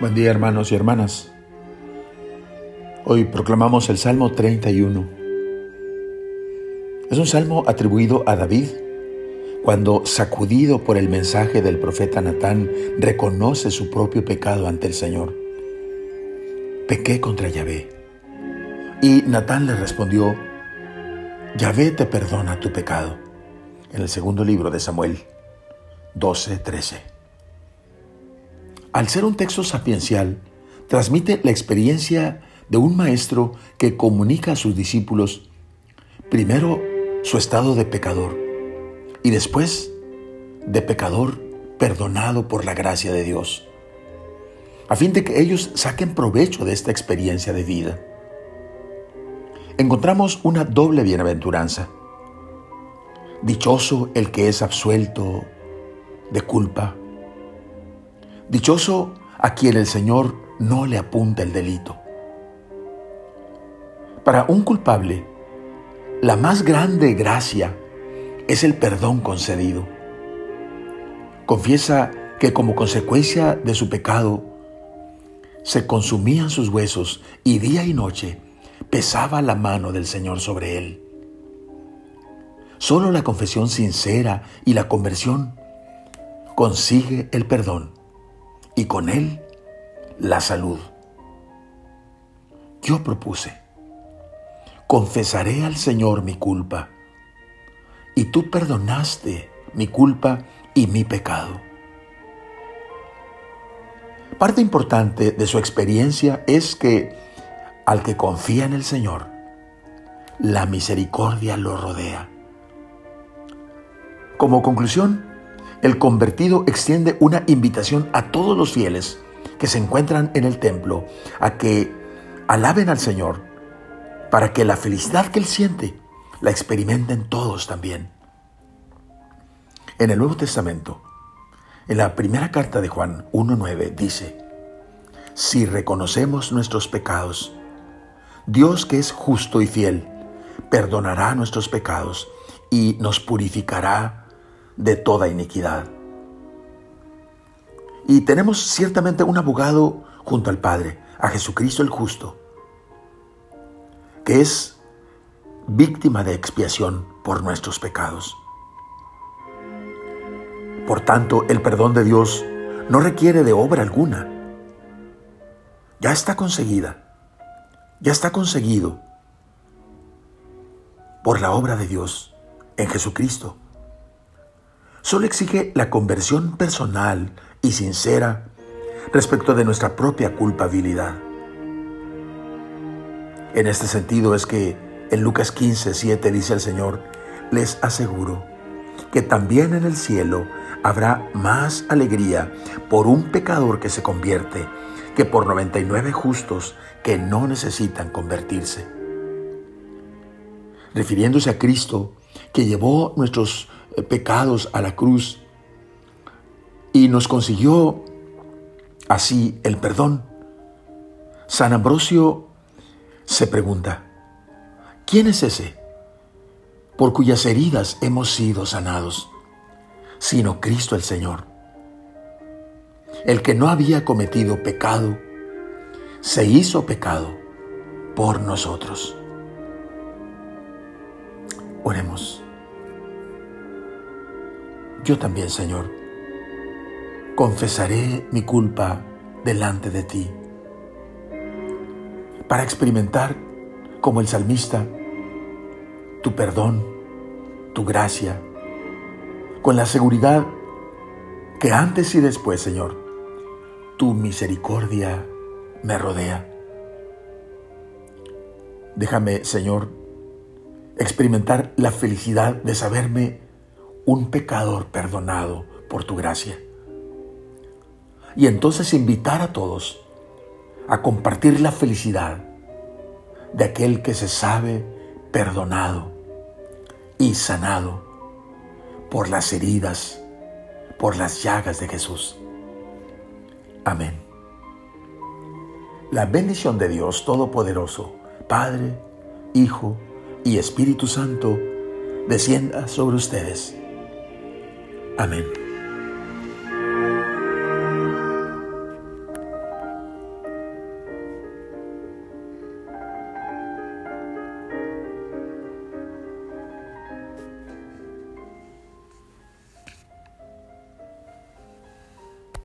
Buen día hermanos y hermanas. Hoy proclamamos el Salmo 31. Es un salmo atribuido a David cuando, sacudido por el mensaje del profeta Natán, reconoce su propio pecado ante el Señor. Pequé contra Yahvé. Y Natán le respondió, Yahvé te perdona tu pecado. En el segundo libro de Samuel 12:13. Al ser un texto sapiencial, transmite la experiencia de un maestro que comunica a sus discípulos primero su estado de pecador y después de pecador perdonado por la gracia de Dios, a fin de que ellos saquen provecho de esta experiencia de vida. Encontramos una doble bienaventuranza. Dichoso el que es absuelto de culpa Dichoso a quien el Señor no le apunta el delito. Para un culpable, la más grande gracia es el perdón concedido. Confiesa que como consecuencia de su pecado se consumían sus huesos y día y noche pesaba la mano del Señor sobre él. Solo la confesión sincera y la conversión consigue el perdón y con él la salud. Yo propuse, confesaré al Señor mi culpa, y tú perdonaste mi culpa y mi pecado. Parte importante de su experiencia es que al que confía en el Señor, la misericordia lo rodea. Como conclusión, el convertido extiende una invitación a todos los fieles que se encuentran en el templo a que alaben al Señor para que la felicidad que Él siente la experimenten todos también. En el Nuevo Testamento, en la primera carta de Juan 1.9 dice, si reconocemos nuestros pecados, Dios que es justo y fiel, perdonará nuestros pecados y nos purificará de toda iniquidad. Y tenemos ciertamente un abogado junto al Padre, a Jesucristo el justo, que es víctima de expiación por nuestros pecados. Por tanto, el perdón de Dios no requiere de obra alguna. Ya está conseguida, ya está conseguido por la obra de Dios en Jesucristo solo exige la conversión personal y sincera respecto de nuestra propia culpabilidad. En este sentido es que en Lucas 15, 7 dice el Señor, les aseguro que también en el cielo habrá más alegría por un pecador que se convierte que por 99 justos que no necesitan convertirse. Refiriéndose a Cristo, que llevó nuestros pecados a la cruz y nos consiguió así el perdón. San Ambrosio se pregunta, ¿quién es ese por cuyas heridas hemos sido sanados? Sino Cristo el Señor. El que no había cometido pecado, se hizo pecado por nosotros. Oremos. Yo también, Señor, confesaré mi culpa delante de ti para experimentar, como el salmista, tu perdón, tu gracia, con la seguridad que antes y después, Señor, tu misericordia me rodea. Déjame, Señor, experimentar la felicidad de saberme un pecador perdonado por tu gracia. Y entonces invitar a todos a compartir la felicidad de aquel que se sabe perdonado y sanado por las heridas, por las llagas de Jesús. Amén. La bendición de Dios Todopoderoso, Padre, Hijo y Espíritu Santo, descienda sobre ustedes Amén.